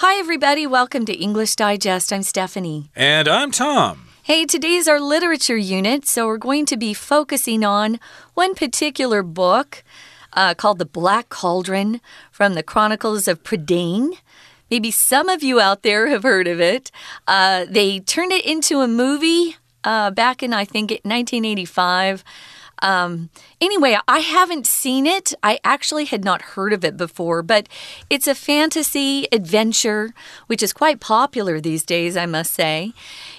Hi, everybody. Welcome to English Digest. I'm Stephanie. And I'm Tom. Hey, today is our literature unit, so we're going to be focusing on one particular book uh, called The Black Cauldron from the Chronicles of Prydain. Maybe some of you out there have heard of it. Uh, they turned it into a movie uh, back in, I think, 1985. Um, anyway, I haven't seen it. I actually had not heard of it before, but it's a fantasy adventure, which is quite popular these days, I must say.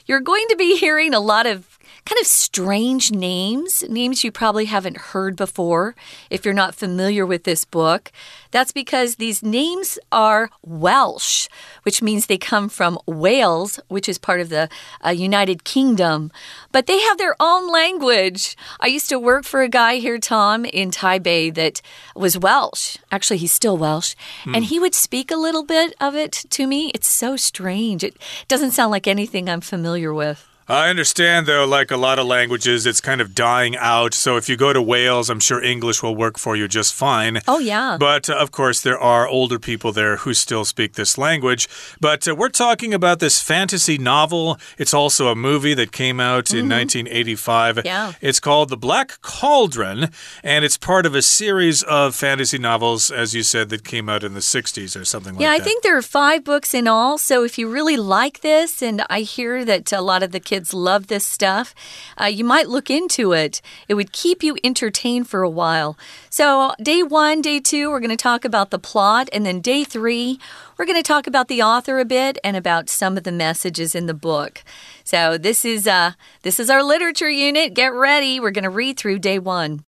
You're going to be hearing a lot of kind of strange names, names you probably haven't heard before if you're not familiar with this book. That's because these names are Welsh, which means they come from Wales, which is part of the uh, United Kingdom. But they have their own language. I used to work for a guy here, Tom, in Taipei that was Welsh. Actually, he's still Welsh. Hmm. And he would speak a little bit of it to me. It's so strange. It doesn't sound like anything I'm familiar with. I understand, though, like a lot of languages, it's kind of dying out. So if you go to Wales, I'm sure English will work for you just fine. Oh, yeah. But uh, of course, there are older people there who still speak this language. But uh, we're talking about this fantasy novel. It's also a movie that came out mm -hmm. in 1985. Mm-hmm. Yeah. It's called The Black Cauldron, and it's part of a series of fantasy novels, as you said, that came out in the 60s or something yeah, like that. Yeah, I think there are five books in all. So if you really like this, and I hear that a lot of the kids kids love this stuff, uh, you might look into it. It would keep you entertained for a while. So, day one, day two, we're going to talk about the plot. And then day three, we're going to talk about the author a bit and about some of the messages in the book. So, this is, uh, this is our literature unit. Get ready. We're going to read through day one.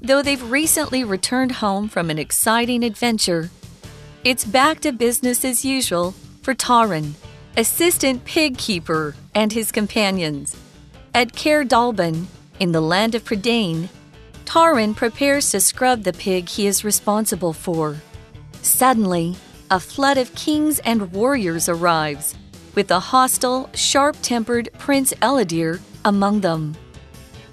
Though they've recently returned home from an exciting adventure, it's back to business as usual for Taran, assistant pig keeper, and his companions. At Caer Dallben, in the land of Prydain, Taran prepares to scrub the pig he is responsible for. Suddenly, a flood of kings and warriors arrives, with the hostile, sharp tempered Prince Ellidyr among them.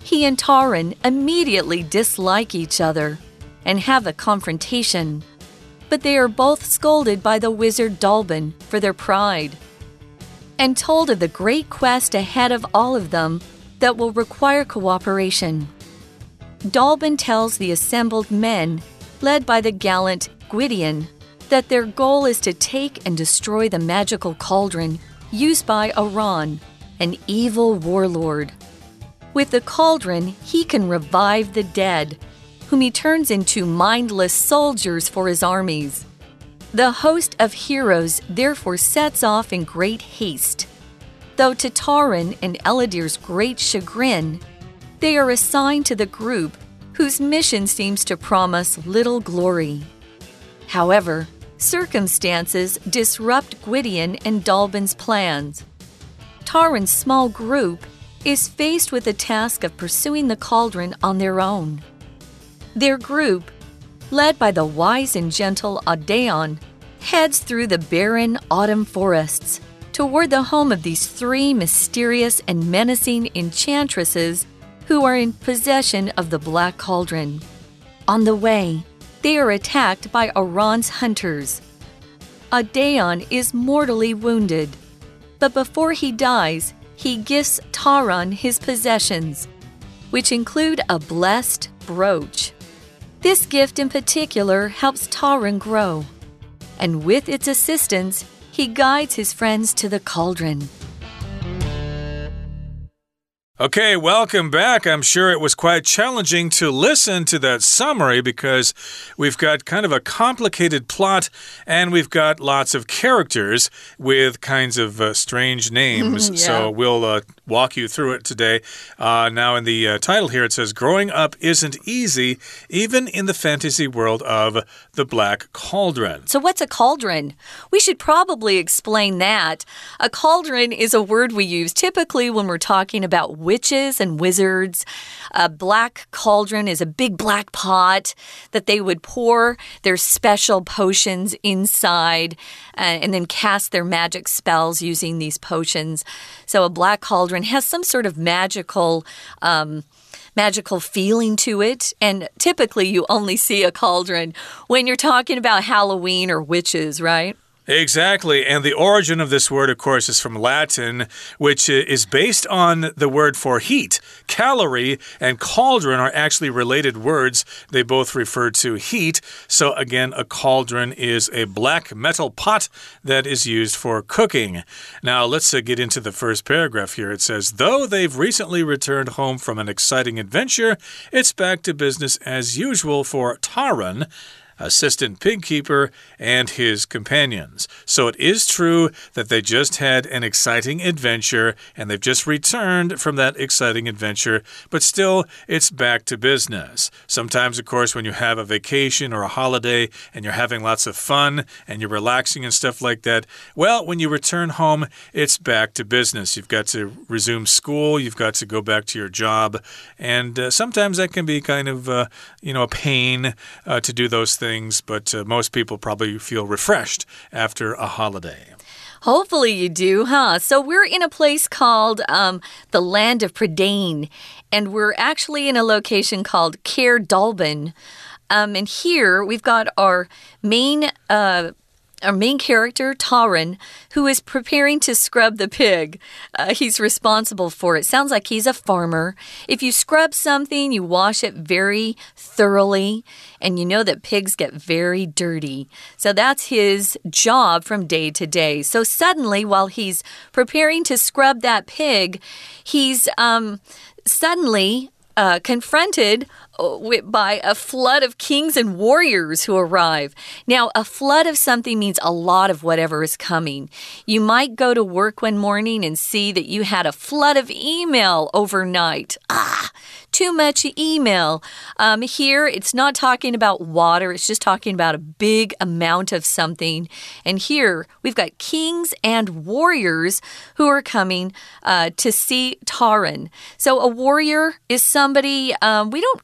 He and Taran immediately dislike each other and have a confrontation but they are both scolded by the wizard Dallben for their pride. And told of the great quest ahead of all of them that will require cooperation. Dallben tells the assembled men, led by the gallant Gwydion, that their goal is to take and destroy the magical cauldron used by Arawn, an evil warlord. With the cauldron, he can revive the dead whom he turns into mindless soldiers for his armies. The host of heroes therefore sets off in great haste. Though to Taran and Ellidyr's great chagrin, they are assigned to the group whose mission seems to promise little glory. However, circumstances disrupt Gwydion and Dallben's plans. Taran's small group is faced with the task of pursuing the cauldron on their own. Their group, led by the wise and gentle Adaon, heads through the barren autumn forests toward the home of these three mysterious and menacing enchantresses who are in possession of the Black Cauldron. On the way, they are attacked by Arawn's hunters. Adaon is mortally wounded, but before he dies, he gifts Taran his possessions, which include a blessed brooch. This gift in particular helps Taran grow, and with its assistance, he guides his friends to the cauldron. Okay, welcome back. I'm sure it was quite challenging to listen to that summary because we've got kind of a complicated plot and we've got lots of characters with kinds of uh, strange names. yeah. So we'll uh, walk you through it today. Uh, now, in the uh, title here, it says Growing Up Isn't Easy, even in the fantasy world of the Black Cauldron. So, what's a cauldron? We should probably explain that. A cauldron is a word we use typically when we're talking about witches and wizards. A black cauldron is a big black pot that they would pour their special potions inside uh, and then cast their magic spells using these potions. So, a black cauldron has some sort of magical. Um, magical feeling to it. And typically, you only see a cauldron when you're talking about Halloween or witches, right? Exactly. And the origin of this word, of course, is from Latin, which is based on the word for heat. Calorie and cauldron are actually related words. They both refer to heat. So, again, a cauldron is a black metal pot that is used for cooking. Now, let's uh, get into the first paragraph here. It says, Though they've recently returned home from an exciting adventure, it's back to business as usual for Taran assistant pig keeper, and his companions. So it is true that they just had an exciting adventure and they've just returned from that exciting adventure, but still it's back to business. Sometimes, of course, when you have a vacation or a holiday and you're having lots of fun and you're relaxing and stuff like that, well, when you return home, it's back to business. You've got to resume school, you've got to go back to your job, and uh, sometimes that can be kind of, uh, you know, a pain uh, to do those things things, but uh, most people probably feel refreshed after a holiday. Hopefully you do, huh? So we're in a place called um, the Land of Prydain, and we're actually in a location called Caer Dallben. Um, and here we've got our main uh, our main character, Taran, who is preparing to scrub the pig. Uh, he's responsible for it. Sounds like he's a farmer. If you scrub something, you wash it very thoroughly, and you know that pigs get very dirty. So that's his job from day to day. So suddenly, while he's preparing to scrub that pig, he's um, suddenly uh, confronted by a flood of kings and warriors who arrive. Now, a flood of something means a lot of whatever is coming. You might go to work one morning and see that you had a flood of email overnight. Ah, too much email. Um, here, it's not talking about water, it's just talking about a big amount of something. And here, we've got kings and warriors who are coming uh, to see Taran. So, a warrior is somebody um, we don't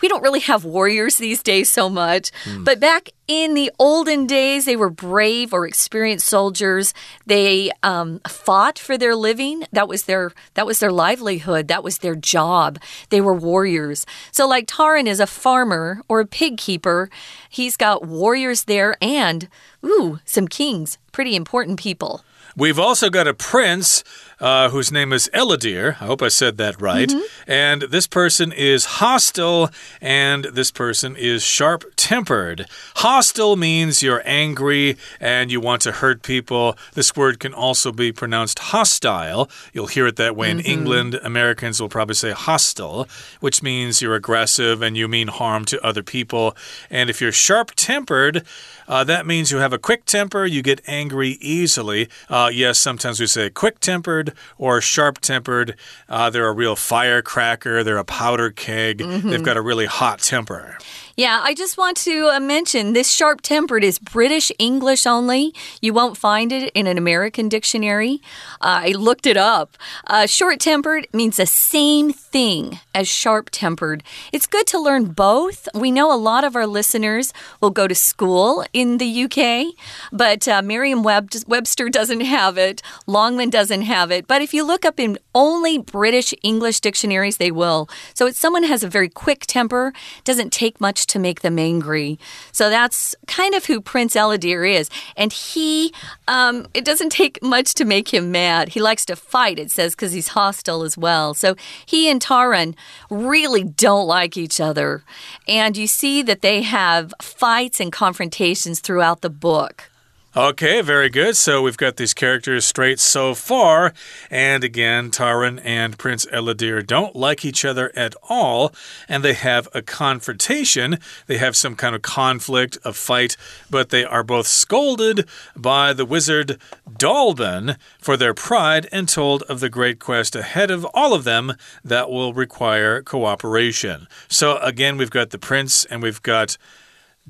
we don't really have warriors these days so much. Mm. But back in the olden days, they were brave or experienced soldiers. They um, fought for their living. That was their that was their livelihood. That was their job. They were warriors. So, like Taran is a farmer or a pig keeper. He's got warriors there and ooh, some kings. Pretty important people. We've also got a prince uh, whose name is Ellidyr. I hope I said that right. Mm -hmm. And this person is hostile and this person is sharp tempered. Hostile means you're angry and you want to hurt people. This word can also be pronounced hostile. You'll hear it that way mm -hmm. in mm-hmm. England. Americans will probably say hostile, which means you're aggressive and you mean harm to other people. And if you're sharp tempered, uh, that means you have a quick temper, you get angry easily. Uh, yes, sometimes we say quick tempered or sharp tempered. Uh, they're a real firecracker, they're a powder keg, mm -hmm. they've got a really hot temper. Yeah, I just want to uh, mention this sharp tempered is British English only. You won't find it in an American dictionary. Uh, I looked it up. Uh, short tempered means the same thing as sharp tempered. It's good to learn both. We know a lot of our listeners will go to school in the UK, but uh, Merriam Webster doesn't have it, Longman doesn't have it. But if you look up in only British English dictionaries, they will. So it's someone has a very quick temper, doesn't take much to make them angry. So that's kind of who Prince Ellidyr is. And he, um, it doesn't take much to make him mad. He likes to fight, it says, because he's hostile as well. So he and Taran really don't like each other. And you see that they have fights and confrontations throughout the book. Okay, very good. So we've got these characters straight so far. And again, Taran and Prince Ellidyr don't like each other at all. And they have a confrontation. They have some kind of conflict, a fight, but they are both scolded by the wizard Dallben for their pride and told of the great quest ahead of all of them that will require cooperation. So again, we've got the prince and we've got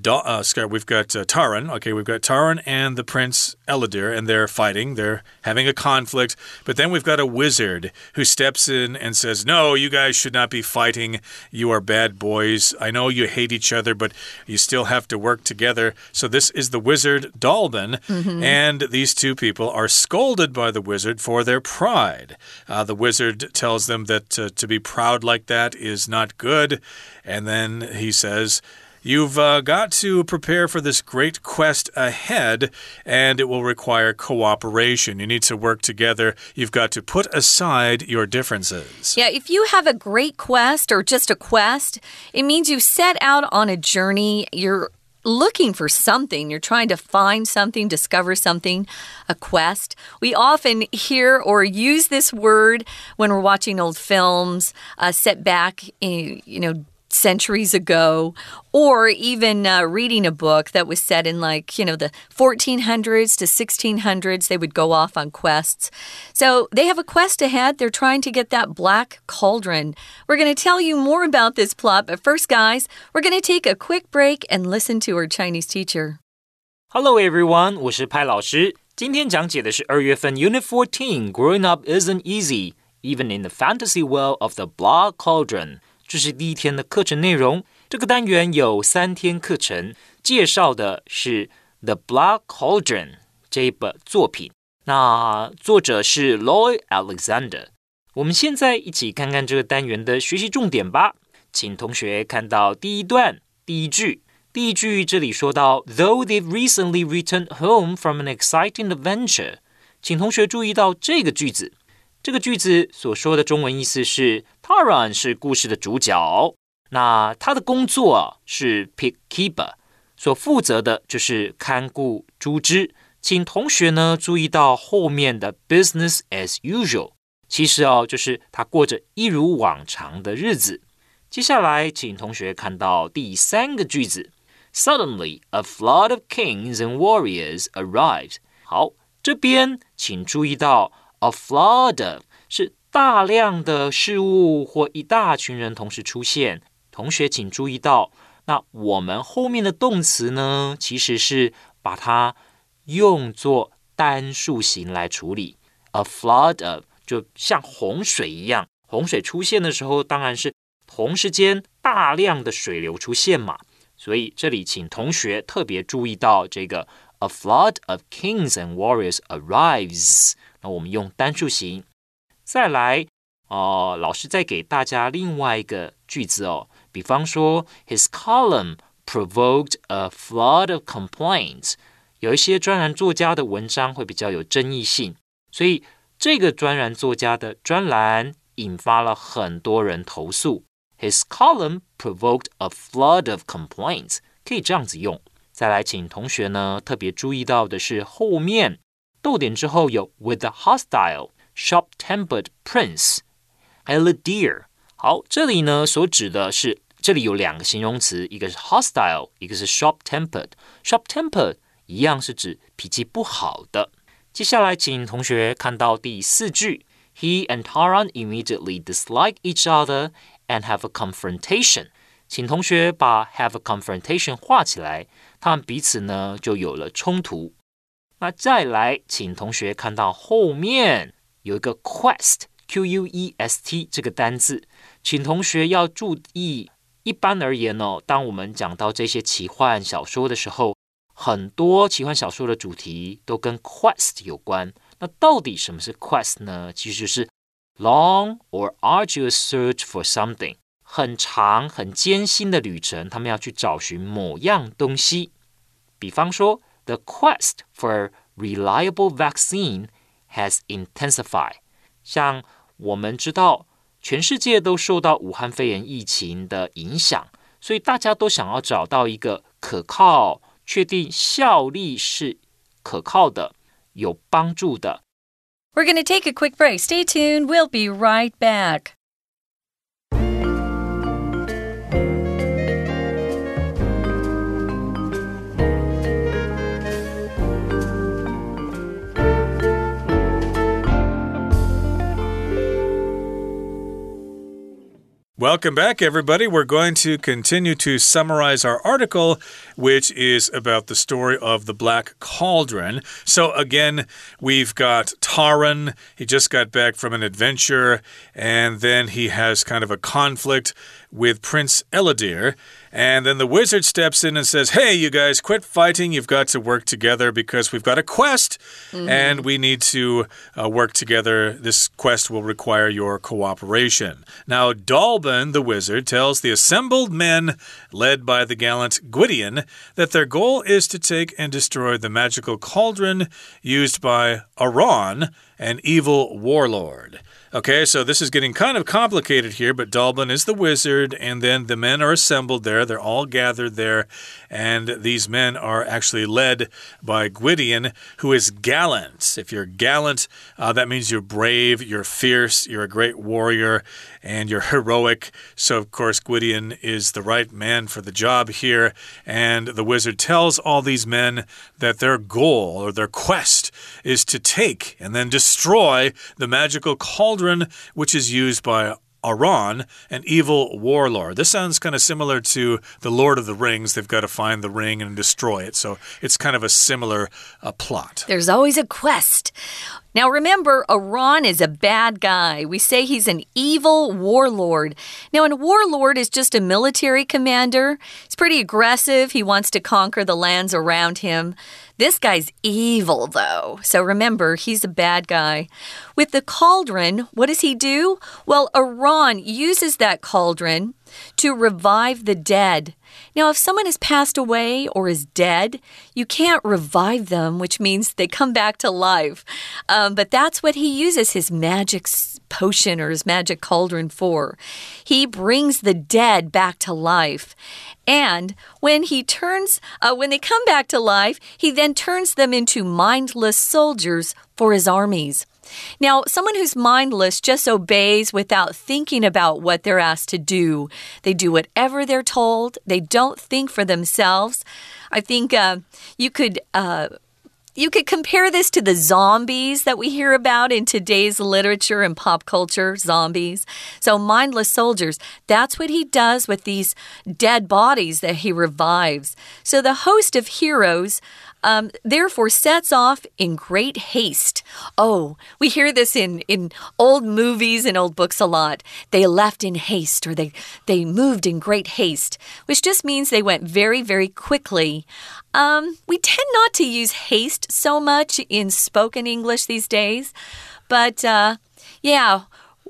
uh, we've got uh, Taran. Okay, we've got Taran and the Prince Ellidyr, and they're fighting. They're having a conflict. But then we've got a wizard who steps in and says, No, you guys should not be fighting. You are bad boys. I know you hate each other, but you still have to work together. So this is the wizard Dallben. Mm -hmm. And these two people are scolded by the wizard for their pride. Uh, the wizard tells them that uh, to be proud like that is not good. And then he says, You've uh, got to prepare for this great quest ahead, and it will require cooperation. You need to work together. You've got to put aside your differences. Yeah, if you have a great quest or just a quest, it means you set out on a journey. You're looking for something. You're trying to find something, discover something, a quest. We often hear or use this word when we're watching old films uh, set back, you know, centuries ago, or even uh, reading a book that was set in like, you know, the 1400s to 1600s. They would go off on quests. So they have a quest ahead. They're trying to get that black cauldron. We're going to tell you more about this plot, but first, guys, we're going to take a quick break and listen to our Chinese teacher. Hello everyone，我是派老师。今天讲解的是二月份 Unit Fourteen。Growing up isn't easy, even in the fantasy world of the Black Cauldron. 这是第一天的课程内容。这个单元有三天课程，介绍的是《The Black Cauldron》这一本作品。那作者是 Lloyd Alexander。我们现在一起看看这个单元的学习重点吧。请同学看到第一段第一句。第一句这里说到，Though they've recently returned home from an exciting adventure，请同学注意到这个句子。这个句子所说的中文意思是，Taran 是故事的主角，那他的工作是 pig keeper，所负责的就是看顾猪只。请同学呢注意到后面的 business as usual，其实哦就是他过着一如往常的日子。接下来，请同学看到第三个句子，Suddenly a flood of kings and warriors arrived。好，这边请注意到。A flood of 是大量的事物或一大群人同时出现。同学请注意到，那我们后面的动词呢，其实是把它用作单数形来处理。A flood of 就像洪水一样，洪水出现的时候，当然是同时间大量的水流出现嘛。所以这里请同学特别注意到这个 A flood of kings and warriors arrives。那我们用单数形，再来哦。老师再给大家另外一个句子哦，比方说，His column provoked a flood of complaints。有一些专栏作家的文章会比较有争议性，所以这个专栏作家的专栏引发了很多人投诉。His column provoked a flood of complaints，可以这样子用。再来，请同学呢特别注意到的是后面。逗点之后有 with a hostile, sharp-tempered prince Ellidyr。好，这里呢所指的是，这里有两个形容词，一个是 hostile，一个是 sharp-tempered。sharp-tempered 一样是指脾气不好的。接下来，请同学看到第四句，He and Taran immediately dislike each other and have a confrontation。请同学把 have a confrontation 画起来，他们彼此呢就有了冲突。那再来，请同学看到后面有一个 quest，q u e s t 这个单字，请同学要注意。一般而言哦，当我们讲到这些奇幻小说的时候，很多奇幻小说的主题都跟 quest 有关。那到底什么是 quest 呢？其实就是 long or arduous search for something，很长、很艰辛的旅程，他们要去找寻某样东西。比方说。the quest for reliable vaccine has intensified。像我们知道，全世界都受到武汉肺炎疫情的影响，所以大家都想要找到一个可靠、确定效力是可靠的、有帮助的。We're going to take a quick break. Stay tuned. We'll be right back. Welcome back, everybody. We're going to continue to summarize our article, which is about the story of the Black Cauldron. So, again, we've got Taran. He just got back from an adventure, and then he has kind of a conflict with Prince Ellidyr. And then the wizard steps in and says, Hey, you guys, quit fighting. You've got to work together because we've got a quest mm -hmm. and we need to uh, work together. This quest will require your cooperation. Now, Dallben, the wizard, tells the assembled men, led by the gallant Gwydion, that their goal is to take and destroy the magical cauldron used by Arawn, an evil warlord. Okay, so this is getting kind of complicated here, but Dallben is the wizard, and then the men are assembled there. They're all gathered there, and these men are actually led by Gwydion, who is gallant. If you're gallant, uh, that means you're brave, you're fierce, you're a great warrior, and you're heroic. So, of course, Gwydion is the right man for the job here, and the wizard tells all these men that their goal or their quest is to take and then destroy the magical cauldron which is used by Arawn, an evil warlord. This sounds kind of similar to the Lord of the Rings. They've got to find the ring and destroy it. So it's kind of a similar uh, plot. There's always a quest. Now remember, Arawn is a bad guy. We say he's an evil warlord. Now, a warlord is just a military commander. He's pretty aggressive. He wants to conquer the lands around him. This guy's evil, though. So remember, he's a bad guy. With the cauldron, what does he do? Well, Iran uses that cauldron to revive the dead. Now, if someone has passed away or is dead, you can't revive them, which means they come back to life. Um, but that's what he uses his magic potion or his magic cauldron for. He brings the dead back to life. And when he turns, uh, when they come back to life, he then turns them into mindless soldiers for his armies. Now, someone who's mindless just obeys without thinking about what they're asked to do. They do whatever they're told, they don't think for themselves. I think uh, you could. Uh, you could compare this to the zombies that we hear about in today's literature and pop culture zombies. So, mindless soldiers, that's what he does with these dead bodies that he revives. So, the host of heroes um, therefore sets off in great haste. Oh, we hear this in, in old movies and old books a lot. They left in haste or they, they moved in great haste, which just means they went very, very quickly. Um, we tend not to use haste so much in spoken English these days, but uh, yeah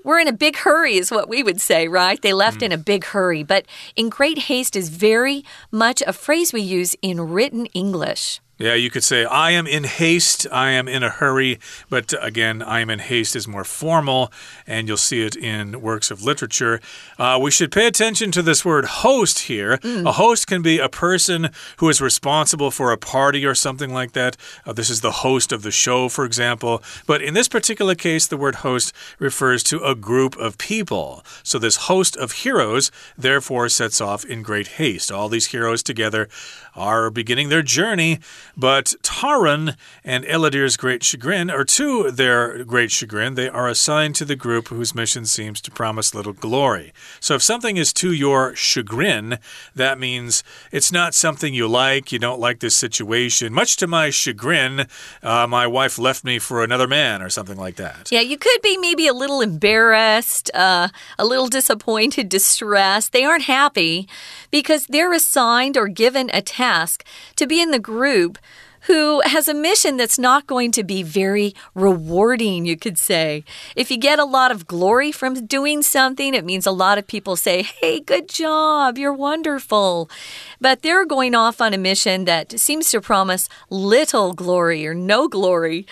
we're in a big hurry, is what we would say, right? They left mm. in a big hurry. But in great haste is very much a phrase we use in written English. Yeah, you could say, I am in haste, I am in a hurry. But again, I am in haste is more formal, and you'll see it in works of literature. Uh, we should pay attention to this word host here. Mm. A host can be a person who is responsible for a party or something like that. Uh, this is the host of the show, for example. But in this particular case, the word host refers to a group of people. So this host of heroes, therefore, sets off in great haste. All these heroes together are beginning their journey. But Taran and Ellidyr's great chagrin, or to their great chagrin, they are assigned to the group whose mission seems to promise little glory. So if something is to your chagrin, that means it's not something you like, you don't like this situation. Much to my chagrin, uh, my wife left me for another man, or something like that. Yeah, you could be maybe a little embarrassed, uh, a little disappointed, distressed. They aren't happy because they're assigned or given a task to be in the group who has a mission that's not going to be very rewarding, you could say. If you get a lot of glory from doing something, it means a lot of people say, Hey, good job, you're wonderful. But they're going off on a mission that seems to promise little glory or no glory.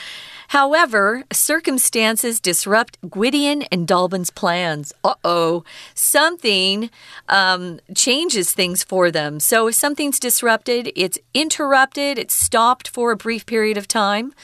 However, circumstances disrupt Gwydion and Dallben's plans. Uh oh. Something um, changes things for them. So if something's disrupted, it's interrupted, it's stopped for a brief period of time.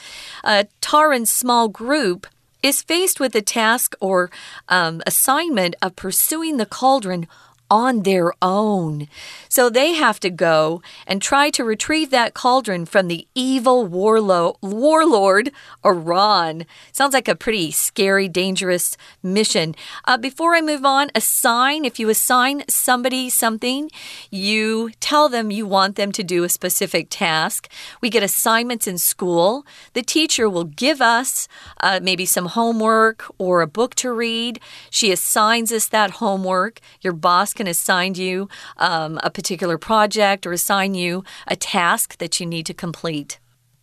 Uh, Taran's small group is faced with the task or um, assignment of pursuing the cauldron on their own. So they have to go and try to retrieve that cauldron from the evil warlo warlord Iran. Sounds like a pretty scary, dangerous mission. Uh, before I move on, assign if you assign somebody something, you tell them you want them to do a specific task. We get assignments in school. The teacher will give us uh, maybe some homework or a book to read. She assigns us that homework. Your boss can assign you um, a particular project or assign you a task that you need to complete.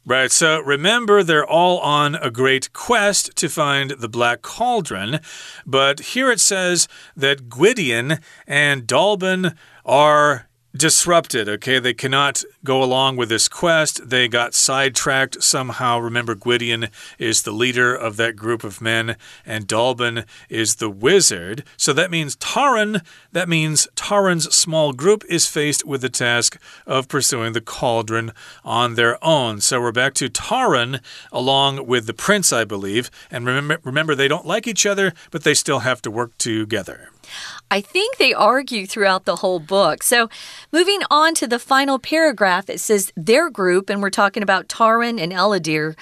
Right, so remember, they're all on a great quest to find the Black Cauldron, but here it says that Gwydion and Dallben are disrupted, okay? They cannot go along with this quest. They got sidetracked somehow. Remember, Gwydion is the leader of that group of men, and Dallben is the wizard. So that means Taran, that means Taran's small group is faced with the task of pursuing the cauldron on their own. So we're back to Taran along with the prince, I believe. And remember, remember they don't like each other, but they still have to work together. I think they argue throughout the whole book. So, moving on to the final paragraph, it says their group, and we're talking about Taran and Ellidyr,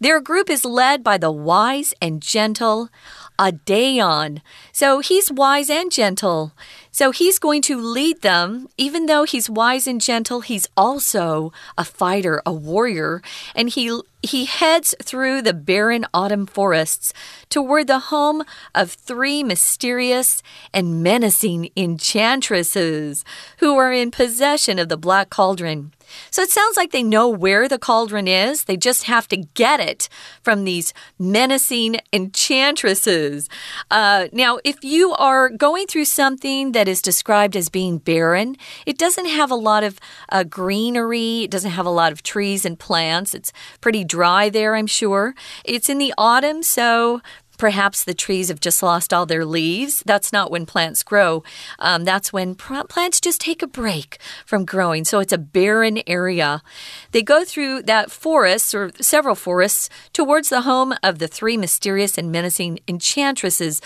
their group is led by the wise and gentle Adaon. So, he's wise and gentle. So he's going to lead them. Even though he's wise and gentle, he's also a fighter, a warrior, and he he heads through the barren autumn forests toward the home of three mysterious and menacing enchantresses who are in possession of the black cauldron. So it sounds like they know where the cauldron is. They just have to get it from these menacing enchantresses. Uh, now, if you are going through something that is described as being barren, it doesn't have a lot of uh, greenery, it doesn't have a lot of trees and plants. It's pretty dry there, I'm sure. It's in the autumn, so Perhaps the trees have just lost all their leaves. That's not when plants grow. Um, that's when plants just take a break from growing. So it's a barren area. They go through that forest or several forests towards the home of the three mysterious and menacing enchantresses.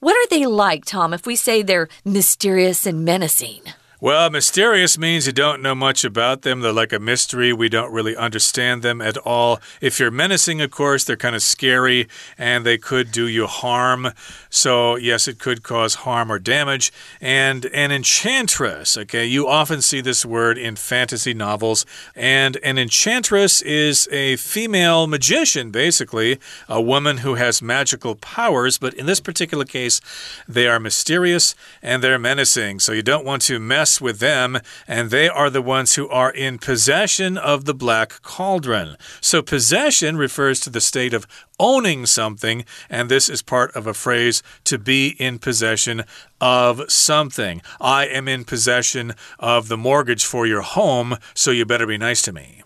What are they like, Tom, if we say they're mysterious and menacing? Well, mysterious means you don't know much about them. They're like a mystery. We don't really understand them at all. If you're menacing, of course, they're kind of scary and they could do you harm. So, yes, it could cause harm or damage. And an enchantress, okay, you often see this word in fantasy novels. And an enchantress is a female magician, basically, a woman who has magical powers. But in this particular case, they are mysterious and they're menacing. So, you don't want to mess mess with them, and they are the ones who are in possession of the black cauldron. So, possession refers to the state of owning something, and this is part of a phrase to be in possession of something. I am in possession of the mortgage for your home, so you better be nice to me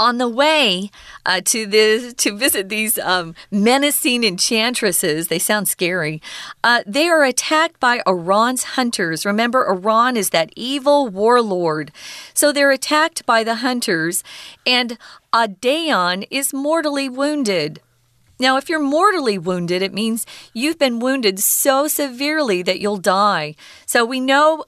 on the way uh, to the to visit these um, menacing enchantresses, they sound scary. Uh, they are attacked by Iran's hunters. Remember, Iran is that evil warlord. So they're attacked by the hunters, and Adaon is mortally wounded. Now, if you're mortally wounded, it means you've been wounded so severely that you'll die. So we know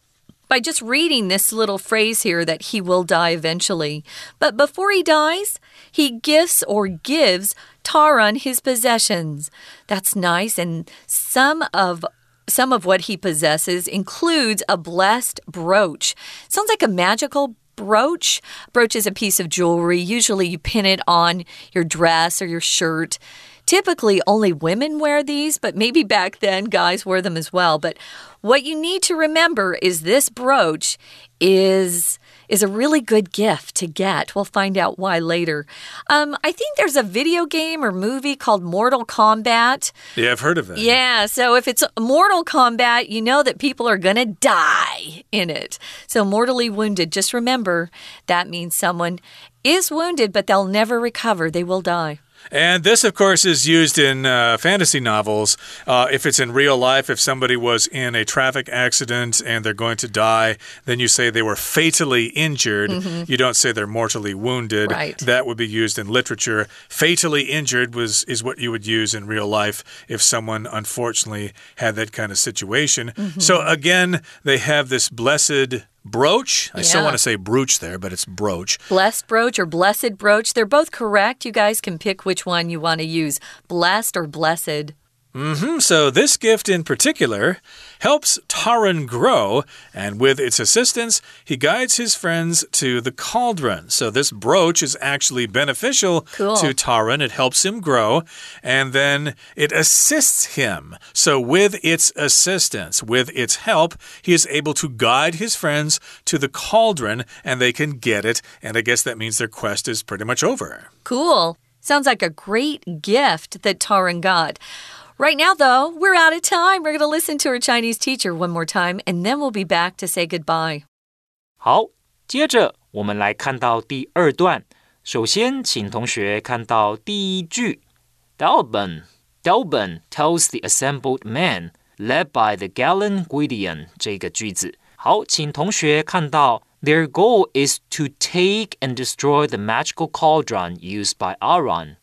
by just reading this little phrase here that he will die eventually. But before he dies, he gifts or gives Taran his possessions. That's nice. And some of some of what he possesses includes a blessed brooch. Sounds like a magical brooch. Brooch is a piece of jewelry. Usually you pin it on your dress or your shirt. Typically, only women wear these, but maybe back then guys wore them as well. But what you need to remember is this brooch is is a really good gift to get. We'll find out why later. Um, I think there's a video game or movie called Mortal Kombat. Yeah, I've heard of that. Yeah, so if it's Mortal Kombat, you know that people are going to die in it. So, mortally wounded, just remember that means someone is wounded, but they'll never recover. They will die. And this, of course, is used in uh, fantasy novels. Uh, if it's in real life, if somebody was in a traffic accident and they're going to die, then you say they were fatally injured. Mm -hmm. You don't say they're mortally wounded. Right. That would be used in literature. Fatally injured was is what you would use in real life if someone unfortunately had that kind of situation. Mm -hmm. So again, they have this blessed brooch. I yeah. still want to say brooch there, but it's brooch. Blessed brooch or blessed brooch. They're both correct. You guys can pick which one you want to use blessed or blessed. Mm -hmm. So, this gift in particular helps Taran grow, and with its assistance, he guides his friends to the cauldron. So, this brooch is actually beneficial cool. to Taran. It helps him grow, and then it assists him. So, with its assistance, with its help, he is able to guide his friends to the cauldron, and they can get it. And I guess that means their quest is pretty much over. Cool. Sounds like a great gift that Taran got. Right now, though, we're out of time. We're going to listen to our Chinese teacher one more time, and then we'll be back to say goodbye. 好，接着我们来看到第二段。首先，请同学看到第一句，Dallben Dallben tells the assembled men led by the gallant Gwydion 这个句子。好，请同学看到 goal is to take and destroy the magical cauldron used by Arawn,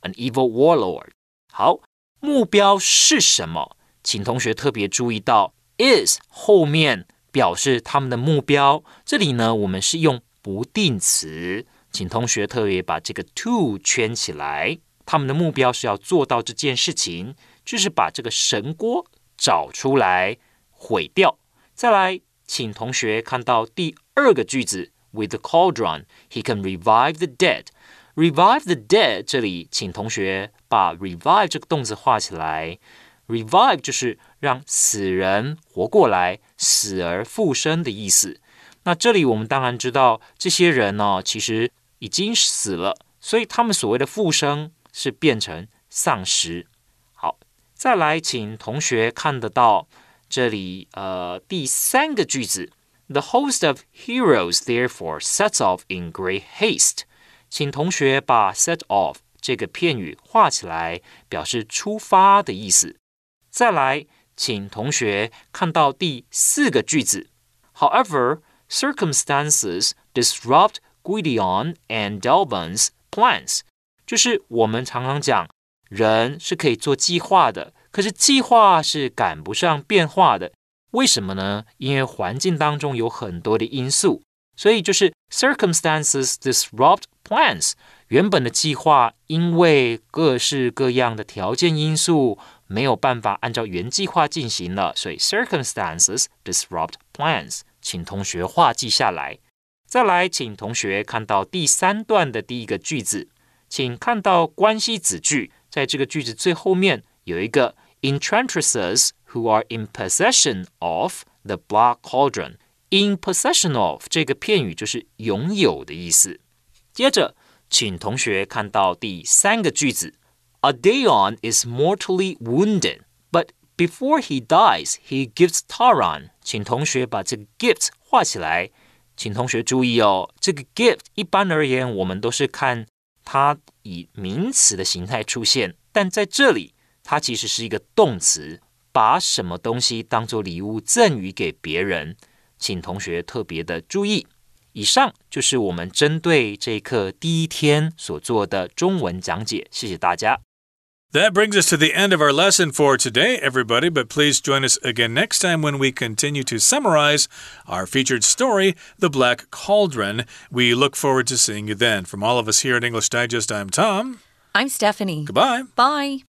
an evil warlord. 好，目标是什么？请同学特别注意到 is 后面表示他们的目标。这里呢，我们是用不定词，请同学特别把这个 to 圈起来。他们的目标是要做到这件事情，就是把这个神锅找出来毁掉。再来，请同学看到第二个句子，With the cauldron, he can revive the dead. Revive the dead，这里请同学把 revive 这个动词画起来。revive 就是让死人活过来、死而复生的意思。那这里我们当然知道，这些人呢其实已经死了，所以他们所谓的复生是变成丧尸。好，再来，请同学看得到这里呃第三个句子：The host of heroes therefore sets off in great haste。请同学把 set off 这个片语画起来，表示出发的意思。再来，请同学看到第四个句子。However, circumstances disrupt Guidion and Delban's plans。就是我们常常讲，人是可以做计划的，可是计划是赶不上变化的。为什么呢？因为环境当中有很多的因素。所以就是 circumstances disrupt plans，原本的计划因为各式各样的条件因素没有办法按照原计划进行了，所以 circumstances disrupt plans，请同学画记下来。再来，请同学看到第三段的第一个句子，请看到关系子句，在这个句子最后面有一个 enchantresses who are in possession of the black cauldron。In possession of 这个片语就是拥有的意思。接着，请同学看到第三个句子：Adeon is mortally wounded, but before he dies, he gives Taran。请同学把这个 gift 画起来。请同学注意哦，这个 gift 一般而言，我们都是看它以名词的形态出现，但在这里，它其实是一个动词，把什么东西当做礼物赠予给别人。请同学特别的注意。以上就是我们针对这一课第一天所做的中文讲解，谢谢大家。That brings us to the end of our lesson for today, everybody. But please join us again next time when we continue to summarize our featured story, The Black Cauldron. We look forward to seeing you then. From all of us here at English Digest, I'm Tom. I'm Stephanie. Goodbye. Bye.